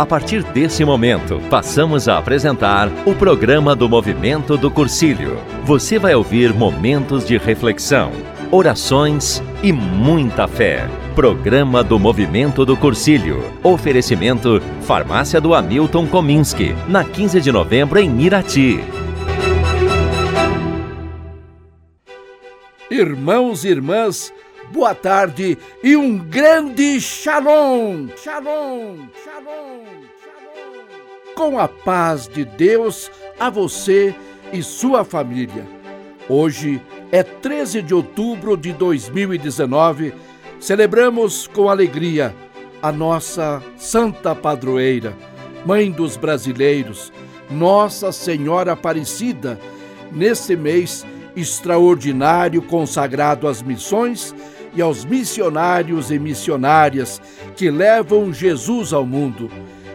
A partir desse momento, passamos a apresentar o programa do Movimento do Cursilho. Você vai ouvir momentos de reflexão, orações e muita fé. Programa do Movimento do Cursilho. Oferecimento Farmácia do Hamilton Kominski, na 15 de novembro em Irati. Irmãos e irmãs, boa tarde e um grande shalom! Shalom! Shalom! Com a paz de Deus a você e sua família. Hoje é 13 de outubro de 2019. Celebramos com alegria a nossa Santa Padroeira, Mãe dos Brasileiros, Nossa Senhora Aparecida, nesse mês extraordinário consagrado às missões e aos missionários e missionárias que levam Jesus ao mundo.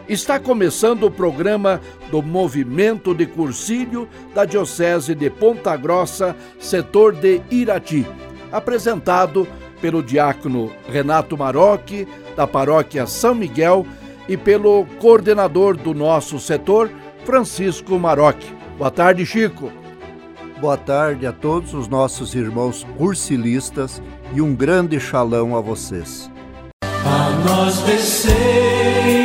Está começando o programa do Movimento de Cursilho da Diocese de Ponta Grossa, setor de Irati, apresentado pelo diácono Renato Marocchi, da paróquia São Miguel, e pelo coordenador do nosso setor, Francisco Marocchi. Boa tarde, Chico. Boa tarde a todos os nossos irmãos cursilistas e um grande xalão a vocês. A nós descer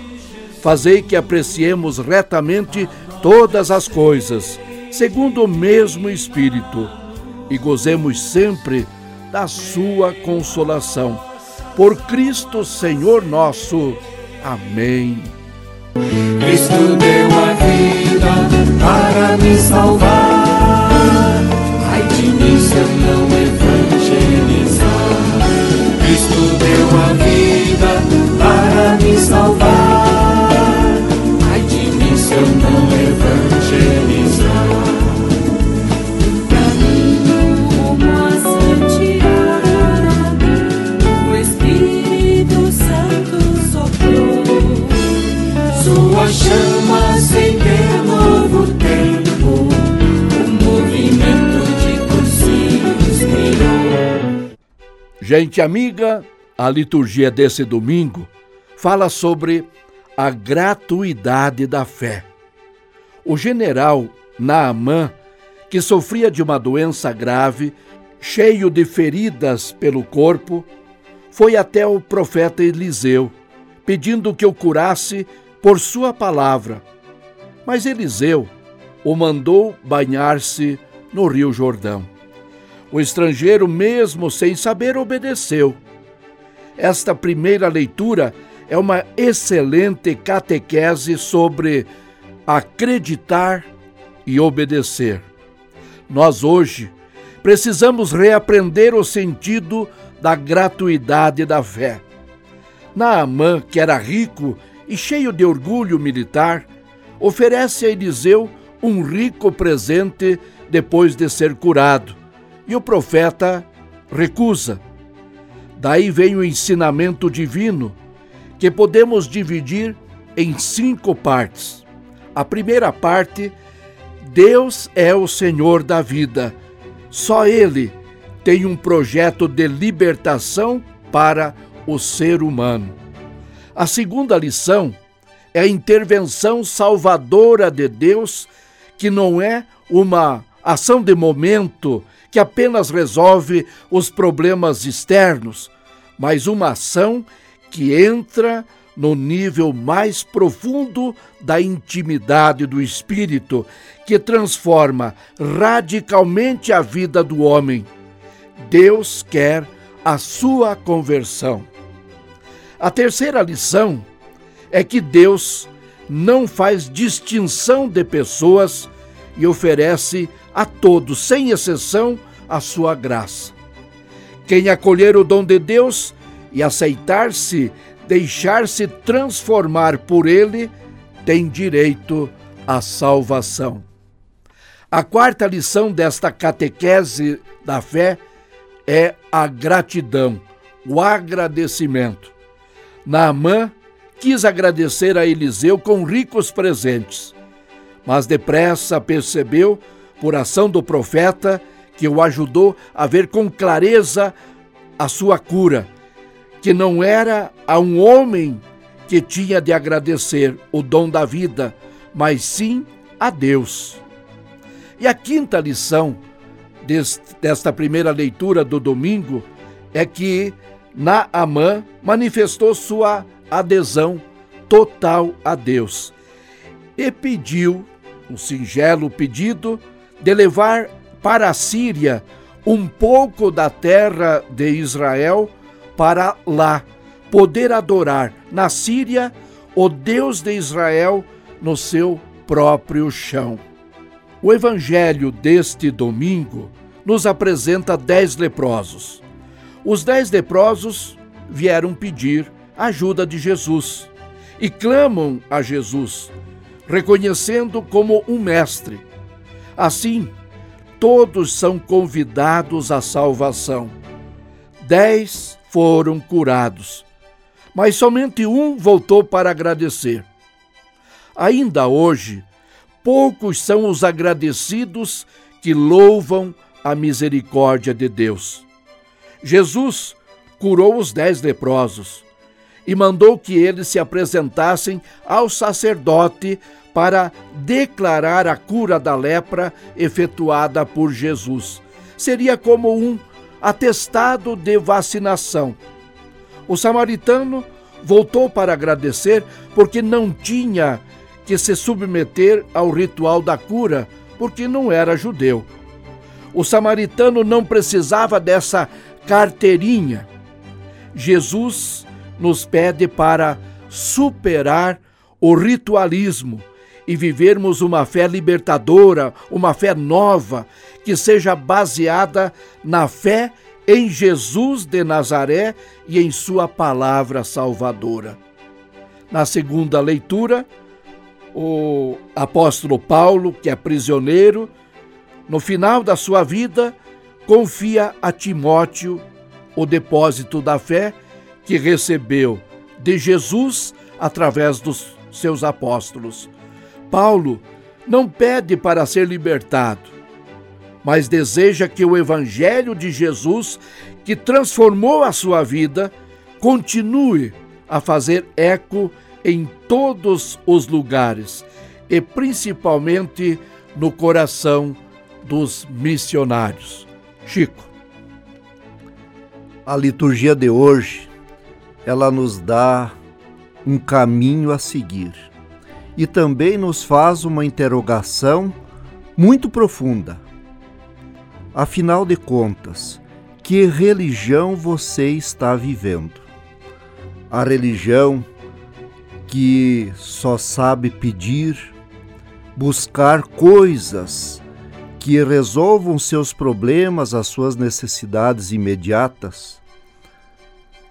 fazei que apreciemos retamente todas as coisas, segundo o mesmo Espírito, e gozemos sempre da sua consolação. Por Cristo Senhor nosso. Amém. Cristo deu a vida para me salvar. Gente amiga, a liturgia desse domingo fala sobre a gratuidade da fé. O general Naamã, que sofria de uma doença grave, cheio de feridas pelo corpo, foi até o profeta Eliseu, pedindo que o curasse por sua palavra. Mas Eliseu o mandou banhar-se no Rio Jordão. O estrangeiro, mesmo sem saber, obedeceu. Esta primeira leitura é uma excelente catequese sobre acreditar e obedecer. Nós hoje precisamos reaprender o sentido da gratuidade da fé. Naamã, que era rico e cheio de orgulho militar, oferece a Eliseu um rico presente depois de ser curado, e o profeta recusa. Daí vem o ensinamento divino, que podemos dividir em cinco partes. A primeira parte, Deus é o Senhor da vida. Só Ele tem um projeto de libertação para o ser humano. A segunda lição é a intervenção salvadora de Deus, que não é uma ação de momento que apenas resolve os problemas externos, mas uma ação que entra no nível mais profundo da intimidade do espírito, que transforma radicalmente a vida do homem. Deus quer a sua conversão. A terceira lição é que Deus não faz distinção de pessoas e oferece a todos, sem exceção, a sua graça. Quem acolher o dom de Deus e aceitar-se, deixar-se transformar por ele, tem direito à salvação. A quarta lição desta catequese da fé é a gratidão, o agradecimento. Naamã quis agradecer a Eliseu com ricos presentes, mas depressa percebeu, por ação do profeta, que o ajudou a ver com clareza a sua cura, que não era a um homem que tinha de agradecer o dom da vida, mas sim a Deus. E a quinta lição desta primeira leitura do domingo é que Naamã manifestou sua adesão total a Deus e pediu um singelo pedido de levar para a Síria um pouco da terra de Israel para lá poder adorar na Síria o Deus de Israel no seu próprio chão. O evangelho deste domingo nos apresenta dez leprosos. Os dez leprosos vieram pedir ajuda de Jesus e clamam a Jesus, reconhecendo como um mestre. Assim, todos são convidados à salvação. Dez foram curados, mas somente um voltou para agradecer. Ainda hoje, poucos são os agradecidos que louvam a misericórdia de Deus. Jesus curou os dez leprosos e mandou que eles se apresentassem ao sacerdote para declarar a cura da lepra efetuada por Jesus. Seria como um atestado de vacinação. O samaritano voltou para agradecer porque não tinha que se submeter ao ritual da cura, porque não era judeu. O samaritano não precisava dessa carteirinha. Jesus nos pede para superar o ritualismo e vivermos uma fé libertadora, uma fé nova, que seja baseada na fé em Jesus de Nazaré e em Sua palavra salvadora. Na segunda leitura, o apóstolo Paulo, que é prisioneiro, no final da sua vida, confia a Timóteo o depósito da fé que recebeu de Jesus através dos seus apóstolos. Paulo não pede para ser libertado, mas deseja que o Evangelho de Jesus, que transformou a sua vida, continue a fazer eco em todos os lugares e principalmente no coração dos missionários. Chico. A liturgia de hoje, ela nos dá um caminho a seguir e também nos faz uma interrogação muito profunda. Afinal de contas, que religião você está vivendo? A religião que só sabe pedir, buscar coisas que resolvam seus problemas, as suas necessidades imediatas?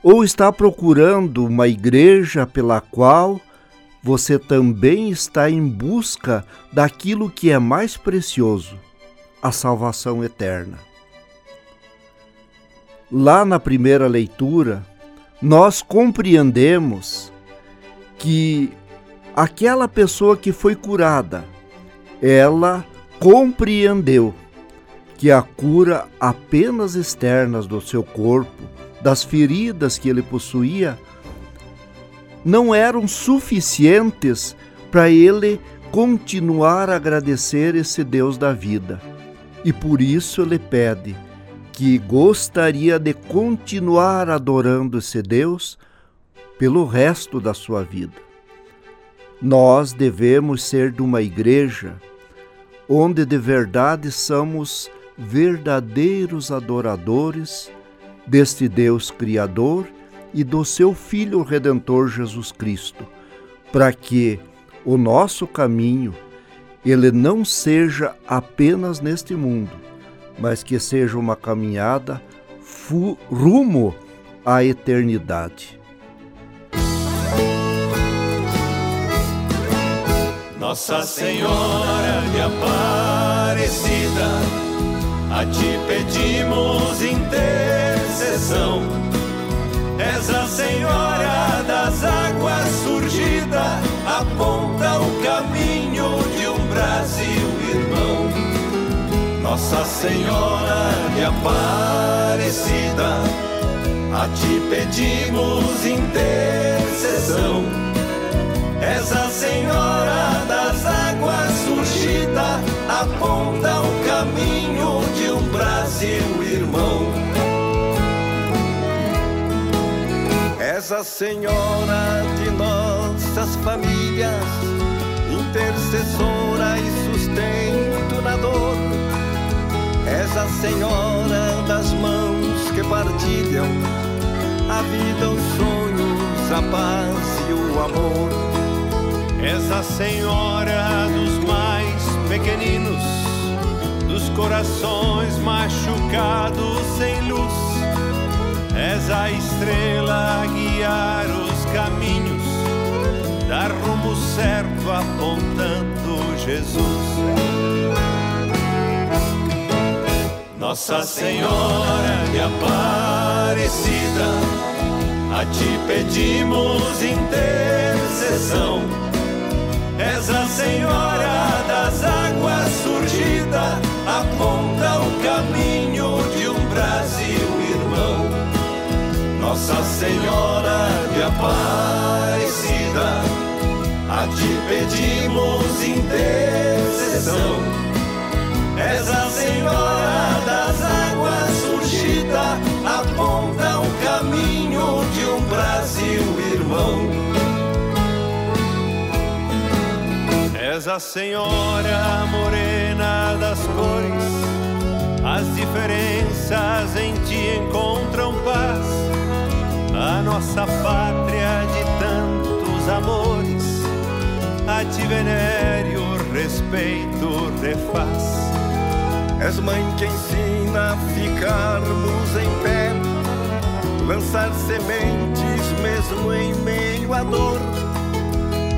Ou está procurando uma igreja pela qual você também está em busca daquilo que é mais precioso, a salvação eterna. Lá na primeira leitura, nós compreendemos que aquela pessoa que foi curada, ela compreendeu que a cura apenas externas do seu corpo, das feridas que ele possuía, não eram suficientes para ele continuar a agradecer esse Deus da vida. E por isso ele pede que gostaria de continuar adorando esse Deus pelo resto da sua vida. Nós devemos ser de uma igreja onde de verdade somos verdadeiros adoradores deste Deus Criador e do seu Filho Redentor Jesus Cristo, para que o nosso caminho ele não seja apenas neste mundo, mas que seja uma caminhada rumo à eternidade. Nossa Senhora de Aparecida, a ti pedimos intercessão. És a Senhora das águas surgida, aponta o caminho de um Brasil irmão. Nossa Senhora de Aparecida, a ti pedimos intercessão. És a Senhora das águas surgida, aponta o caminho de um Brasil irmão. És a Senhora de nossas famílias, intercessora e sustento na dor. És a Senhora das mãos que partilham a vida, os sonhos, a paz e o amor. És a Senhora dos mais pequeninos, dos corações machucados sem luz. És a estrela a guiar os caminhos, dar rumo certo apontando Jesus. Nossa Senhora de Aparecida, a ti pedimos intercessão. És a Senhora das águas surgida, aponta Nossa Senhora de Aparecida, a ti pedimos intercessão. És a Senhora das águas surgida, aponta o caminho de um Brasil irmão. És a Senhora morena das cores, as diferenças em ti encontram paz. A nossa pátria de tantos amores, a ti venere o respeito refaz. És mãe que ensina a ficarmos em pé, lançar sementes mesmo em meio à dor.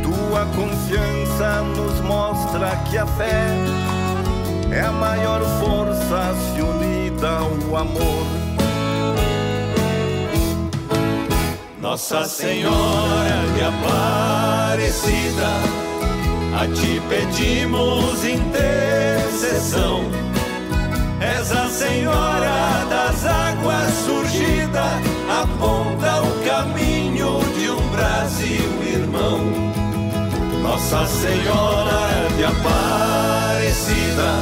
Tua confiança nos mostra que a fé é a maior força se unida ao amor. Nossa Senhora de Aparecida, a ti pedimos intercessão. És a Senhora das águas surgida, aponta o caminho de um Brasil irmão. Nossa Senhora de Aparecida,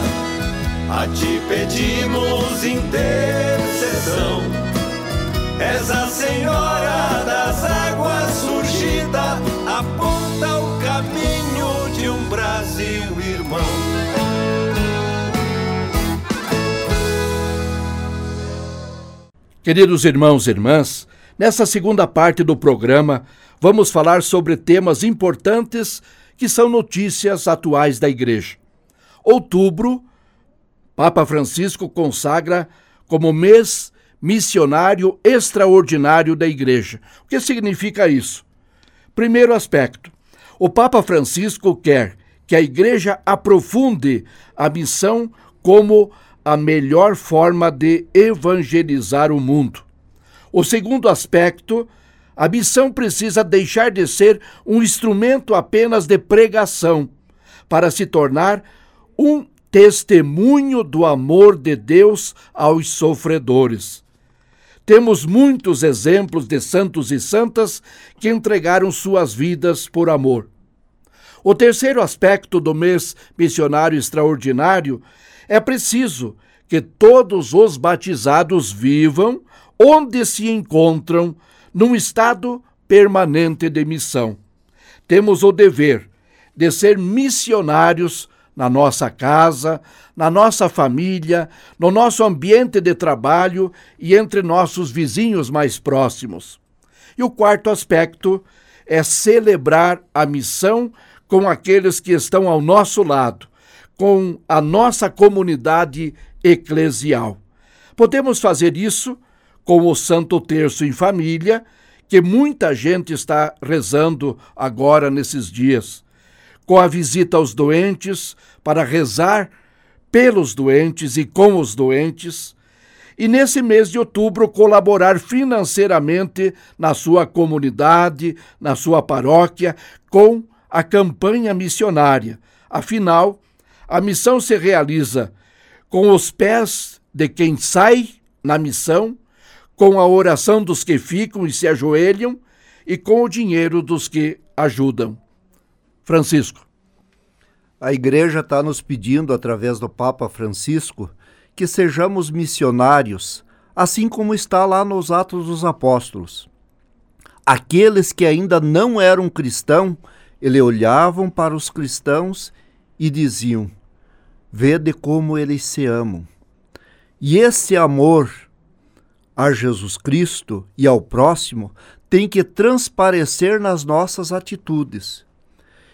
a ti pedimos intercessão. És a Senhora das águas surgida, aponta o caminho de um Brasil irmão. Queridos irmãos e irmãs, nessa segunda parte do programa, vamos falar sobre temas importantes que são notícias atuais da Igreja. Outubro, Papa Francisco consagra como mês missionário extraordinário da Igreja. O que significa isso? Primeiro aspecto: o Papa Francisco quer que a Igreja aprofunde a missão como a melhor forma de evangelizar o mundo. O segundo aspecto, a missão precisa deixar de ser um instrumento apenas de pregação, para se tornar um testemunho do amor de Deus aos sofredores. Temos muitos exemplos de santos e santas que entregaram suas vidas por amor. O terceiro aspecto do mês missionário extraordinário é preciso que todos os batizados vivam onde se encontram, num estado permanente de missão. Temos o dever de ser missionários na nossa casa, na nossa família, no nosso ambiente de trabalho e entre nossos vizinhos mais próximos. E o quarto aspecto é celebrar a missão com aqueles que estão ao nosso lado, com a nossa comunidade eclesial. Podemos fazer isso com o Santo Terço em família, que muita gente está rezando agora nesses dias, com a visita aos doentes para rezar pelos doentes e com os doentes, e nesse mês de outubro colaborar financeiramente na sua comunidade, na sua paróquia, com a campanha missionária. Afinal, a missão se realiza com os pés de quem sai na missão, com a oração dos que ficam e se ajoelham e com o dinheiro dos que ajudam. Francisco. A Igreja está nos pedindo, através do Papa Francisco, que sejamos missionários, assim como está lá nos Atos dos Apóstolos. Aqueles que ainda não eram cristãos, ele olhavam para os cristãos e diziam: Vede como eles se amam. E esse amor a Jesus Cristo e ao próximo tem que transparecer nas nossas atitudes.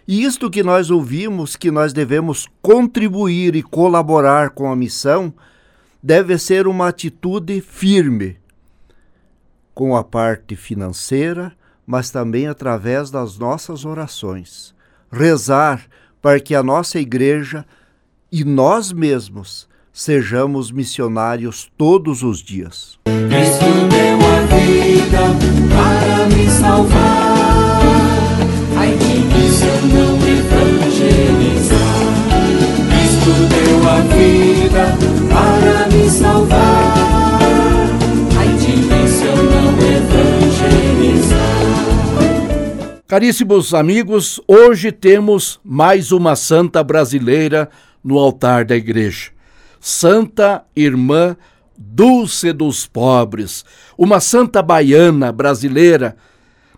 E isto que nós ouvimos, que nós devemos contribuir e colaborar com a missão, deve ser uma atitude firme, com a parte financeira, mas também através das nossas orações. Rezar para que a nossa igreja e nós mesmos sejamos missionários todos os dias. Cristo deu a vida para me salvar. Deu a vida para me salvar. Evangelizar. Caríssimos amigos, hoje temos mais uma santa brasileira no altar da igreja. Santa Irmã Dulce dos Pobres, uma santa baiana brasileira.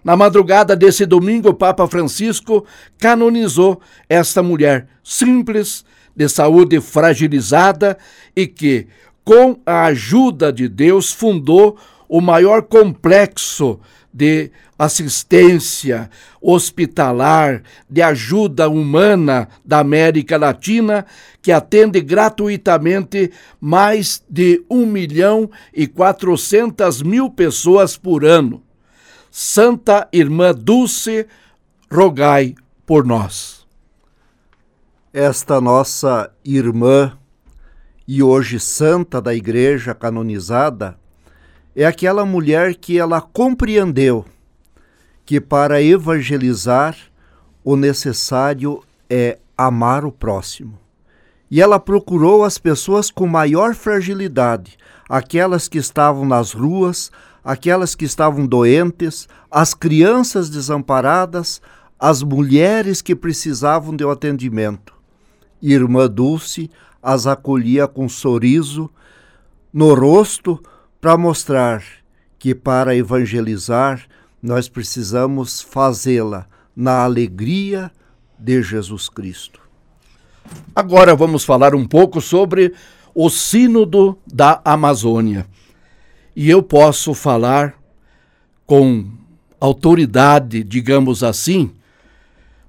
Na madrugada desse domingo, o Papa Francisco canonizou esta mulher simples, de saúde fragilizada e que, com a ajuda de Deus, fundou o maior complexo de assistência hospitalar, de ajuda humana da América Latina, que atende gratuitamente mais de 1 milhão e 400 mil pessoas por ano. Santa Irmã Dulce, rogai por nós. Esta nossa irmã e hoje santa da igreja canonizada é aquela mulher que ela compreendeu que para evangelizar o necessário é amar o próximo. E ela procurou as pessoas com maior fragilidade, aquelas que estavam nas ruas, aquelas que estavam doentes, as crianças desamparadas, as mulheres que precisavam de um atendimento. Irmã Dulce as acolhia com sorriso no rosto para mostrar que para evangelizar nós precisamos fazê-la na alegria de Jesus Cristo. Agora vamos falar um pouco sobre o Sínodo da Amazônia. E eu posso falar com autoridade, digamos assim,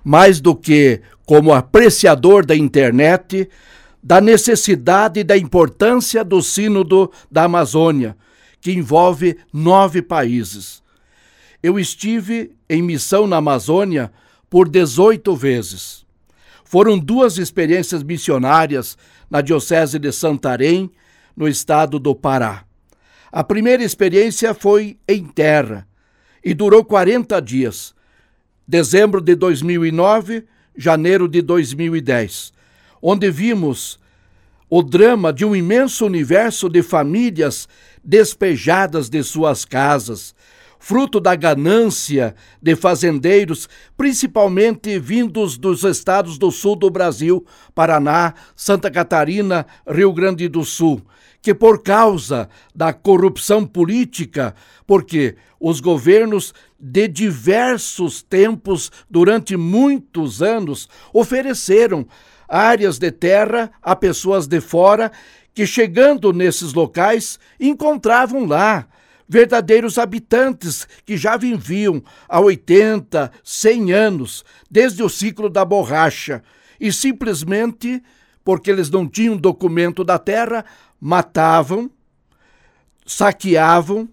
mais do que como apreciador da internet, da necessidade e da importância do Sínodo da Amazônia, que envolve nove países. Eu estive em missão na Amazônia por 18 vezes. Foram duas experiências missionárias na Diocese de Santarém, no estado do Pará. A primeira experiência foi em terra e durou 40 dias, dezembro de 2009, janeiro de 2010, onde vimos o drama de um imenso universo de famílias despejadas de suas casas, fruto da ganância de fazendeiros, principalmente vindos dos estados do sul do Brasil, Paraná, Santa Catarina, Rio Grande do Sul, que por causa da corrupção política, porque os governos de diversos tempos, durante muitos anos, ofereceram áreas de terra a pessoas de fora que, chegando nesses locais, encontravam lá verdadeiros habitantes que já viviam há 80, 100 anos, desde o ciclo da borracha, e simplesmente, porque eles não tinham documento da terra, matavam, saqueavam,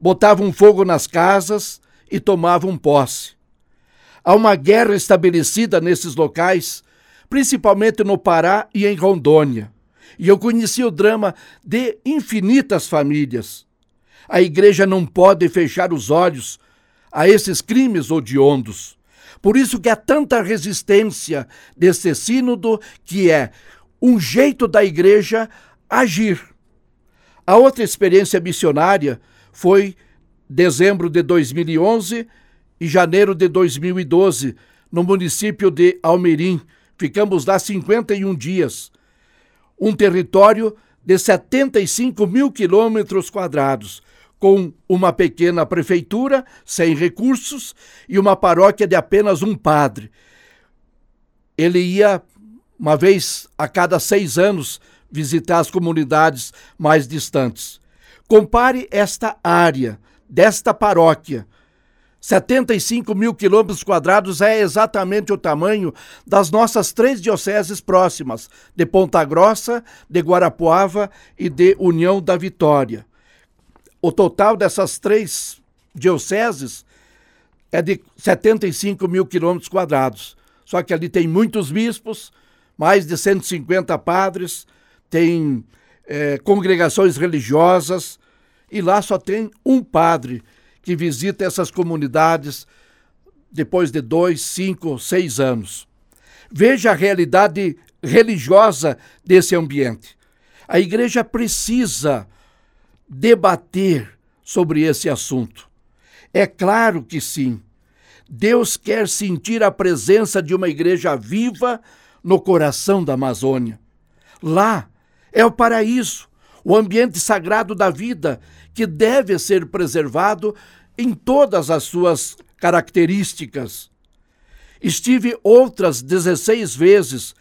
botavam fogo nas casas e tomavam posse. Há uma guerra estabelecida nesses locais, principalmente no Pará e em Rondônia. E eu conheci o drama de infinitas famílias. A igreja não pode fechar os olhos a esses crimes odiondos. Por isso que há tanta resistência desse sínodo, que é um jeito da igreja agir. A outra experiência missionária foi dezembro de 2011 e janeiro de 2012, no município de Almerim. Ficamos lá 51 dias. Um território de 75 mil quilômetros quadrados, com uma pequena prefeitura sem recursos e uma paróquia de apenas um padre. Ele ia uma vez a cada seis anos visitar as comunidades mais distantes. Compare esta área desta paróquia. 75 mil quilômetros quadrados é exatamente o tamanho das nossas três dioceses próximas, de Ponta Grossa, de Guarapuava e de União da Vitória. O total dessas três dioceses é de 75 mil quilômetros quadrados. Só que ali tem muitos bispos, mais de 150 padres, tem é, congregações religiosas, e lá só tem um padre que visita essas comunidades depois de dois, cinco, seis anos. Veja a realidade religiosa desse ambiente. A igreja precisa debater sobre esse assunto. É claro que sim. Deus quer sentir a presença de uma igreja viva no coração da Amazônia. Lá é o paraíso, o ambiente sagrado da vida que deve ser preservado em todas as suas características. Estive outras 16 vezes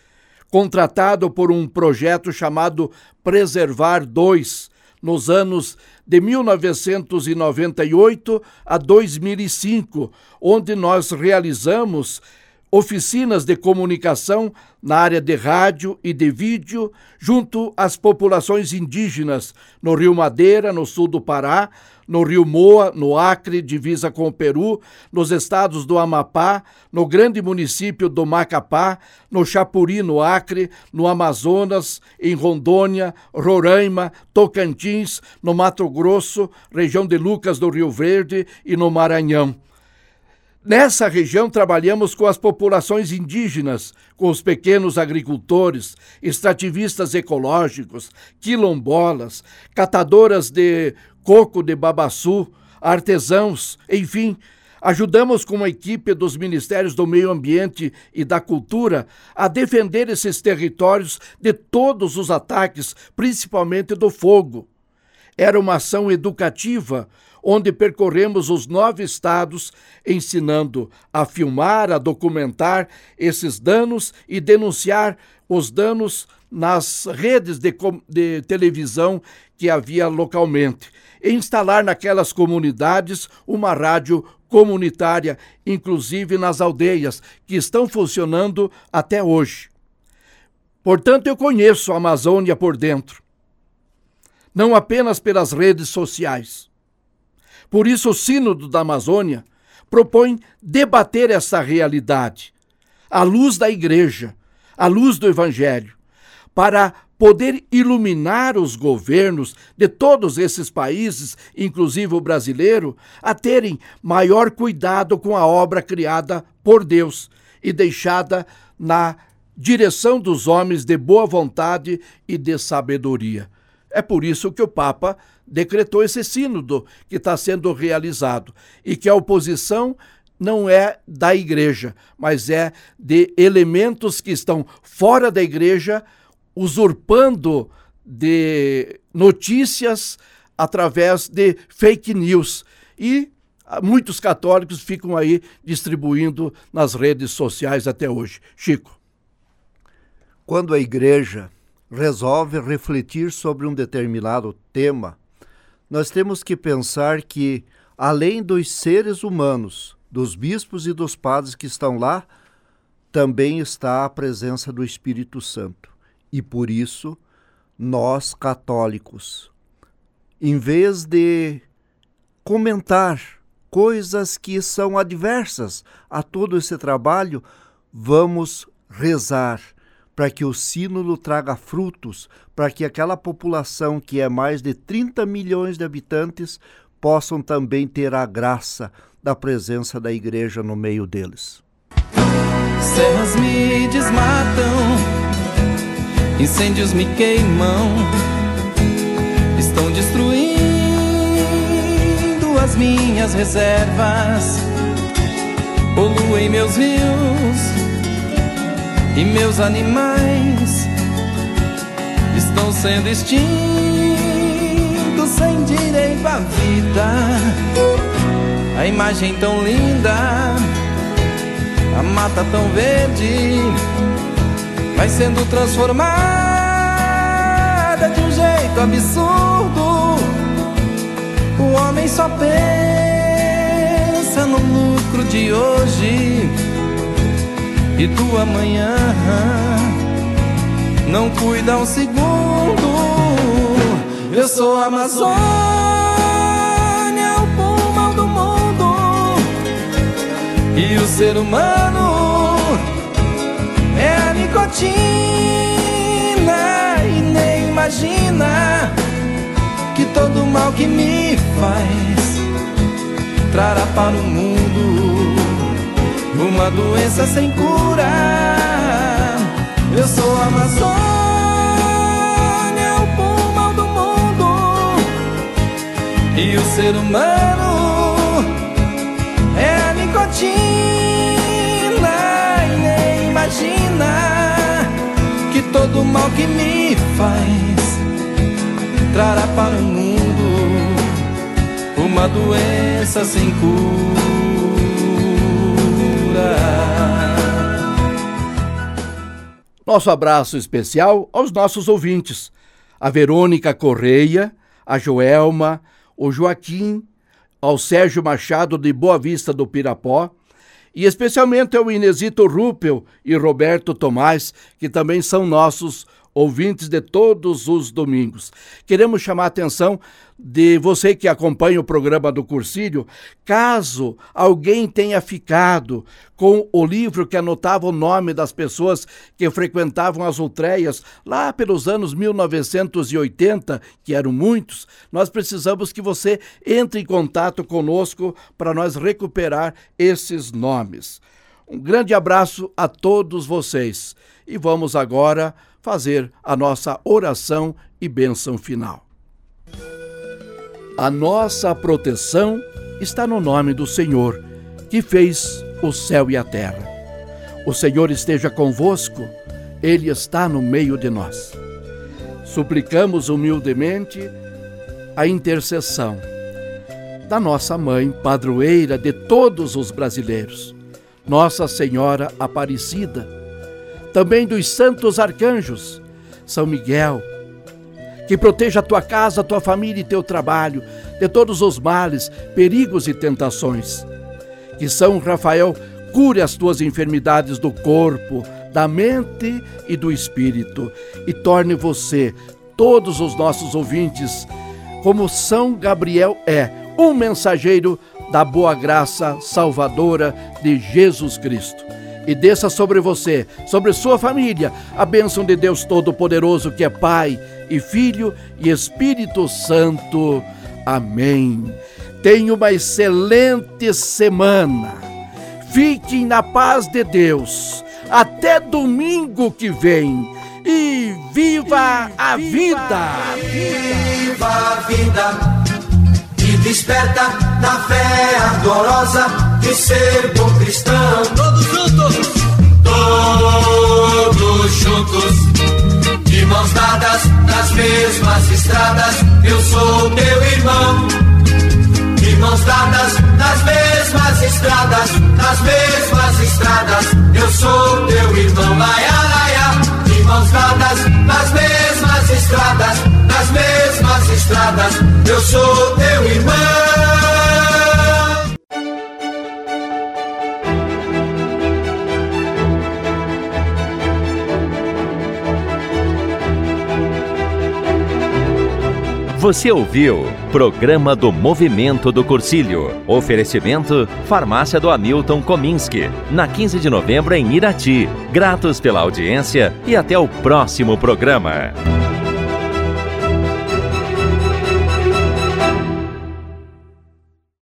contratado por um projeto chamado Preservar 2, nos anos de 1998 a 2005, onde nós realizamos oficinas de comunicação na área de rádio e de vídeo junto às populações indígenas no Rio Madeira, no sul do Pará, no Rio Moa, no Acre, divisa com o Peru, nos estados do Amapá, no grande município do Macapá, no Chapuri, no Acre, no Amazonas, em Rondônia, Roraima, Tocantins, no Mato Grosso, região de Lucas do Rio Verde e no Maranhão. Nessa região trabalhamos com as populações indígenas, com os pequenos agricultores, extrativistas ecológicos, quilombolas, catadoras de coco de babaçu, artesãos, enfim, ajudamos com a equipe dos Ministérios do Meio Ambiente e da Cultura a defender esses territórios de todos os ataques, principalmente do fogo. Era uma ação educativa onde percorremos os nove estados, ensinando a filmar, a documentar esses danos e denunciar os danos nas redes de, de televisão que havia localmente e instalar naquelas comunidades uma rádio comunitária, inclusive nas aldeias, que estão funcionando até hoje. Portanto, eu conheço a Amazônia por dentro, não apenas pelas redes sociais. Por isso, o Sínodo da Amazônia propõe debater essa realidade, à luz da Igreja, à luz do Evangelho, para poder iluminar os governos de todos esses países, inclusive o brasileiro, a terem maior cuidado com a obra criada por Deus e deixada na direção dos homens de boa vontade e de sabedoria. É por isso que o Papa decretou esse sínodo que está sendo realizado e que a oposição não é da igreja, mas é de elementos que estão fora da igreja usurpando de notícias através de fake news. E muitos católicos ficam aí distribuindo nas redes sociais até hoje. Chico. Quando a igreja resolve refletir sobre um determinado tema, nós temos que pensar que, além dos seres humanos, dos bispos e dos padres que estão lá, também está a presença do Espírito Santo. E por isso, nós católicos, em vez de comentar coisas que são adversas a todo esse trabalho, vamos rezar para que o sínodo traga frutos, para que aquela população que é mais de 30 milhões de habitantes possam também ter a graça da presença da igreja no meio deles. Serras me desmatam, incêndios me queimam, estão destruindo as minhas reservas, poluem meus rios e meus animais estão sendo extintos sem direito à vida a imagem tão linda, a mata tão verde, vai sendo transformada de um jeito absurdo. O homem só pensa no lucro de hoje e do amanhã não cuida um segundo. Eu sou Amazônia. E o ser humano é a nicotina e nem imagina que todo mal que me faz trará para o mundo uma doença sem cura. Eu sou a Amazônia, o pulmão do mundo e o ser humano rotina e nem imagina que todo mal que me faz trará para o mundo uma doença sem cura. Nosso abraço especial aos nossos ouvintes, a Verônica Correia, a Joelma, o Joaquim, ao Sérgio Machado de Boa Vista do Pirapó, e especialmente ao Inesito Ruppel e Roberto Tomás, que também são nossos ouvintes de todos os domingos. Queremos chamar a atenção de você que acompanha o programa do Cursílio, caso alguém tenha ficado com o livro que anotava o nome das pessoas que frequentavam as ultreias lá pelos anos 1980, que eram muitos, nós precisamos que você entre em contato conosco para nós recuperar esses nomes. Um grande abraço a todos vocês e vamos agora fazer a nossa oração e bênção final. A nossa proteção está no nome do Senhor, que fez o céu e a terra. O Senhor esteja convosco, Ele está no meio de nós. Suplicamos humildemente a intercessão da nossa mãe, padroeira de todos os brasileiros, Nossa Senhora Aparecida também dos santos arcanjos, São Miguel, que proteja a tua casa, a tua família e teu trabalho de todos os males, perigos e tentações. Que São Rafael cure as tuas enfermidades do corpo, da mente e do espírito e torne você, todos os nossos ouvintes, como São Gabriel é, um mensageiro da boa graça salvadora de Jesus Cristo e desça sobre você, sobre sua família, a bênção de Deus Todo-Poderoso, que é Pai e Filho e Espírito Santo. Amém. Tenha uma excelente semana. Fiquem na paz de Deus. Até domingo que vem. E viva, a, vida. Viva a vida! E desperta na fé ardorosa de ser bom cristão. Você ouviu Programa do Movimento do Cursilho. Oferecimento Farmácia do Hamilton Kominski. Na 15 de novembro em Irati. Gratos pela audiência e até o próximo programa.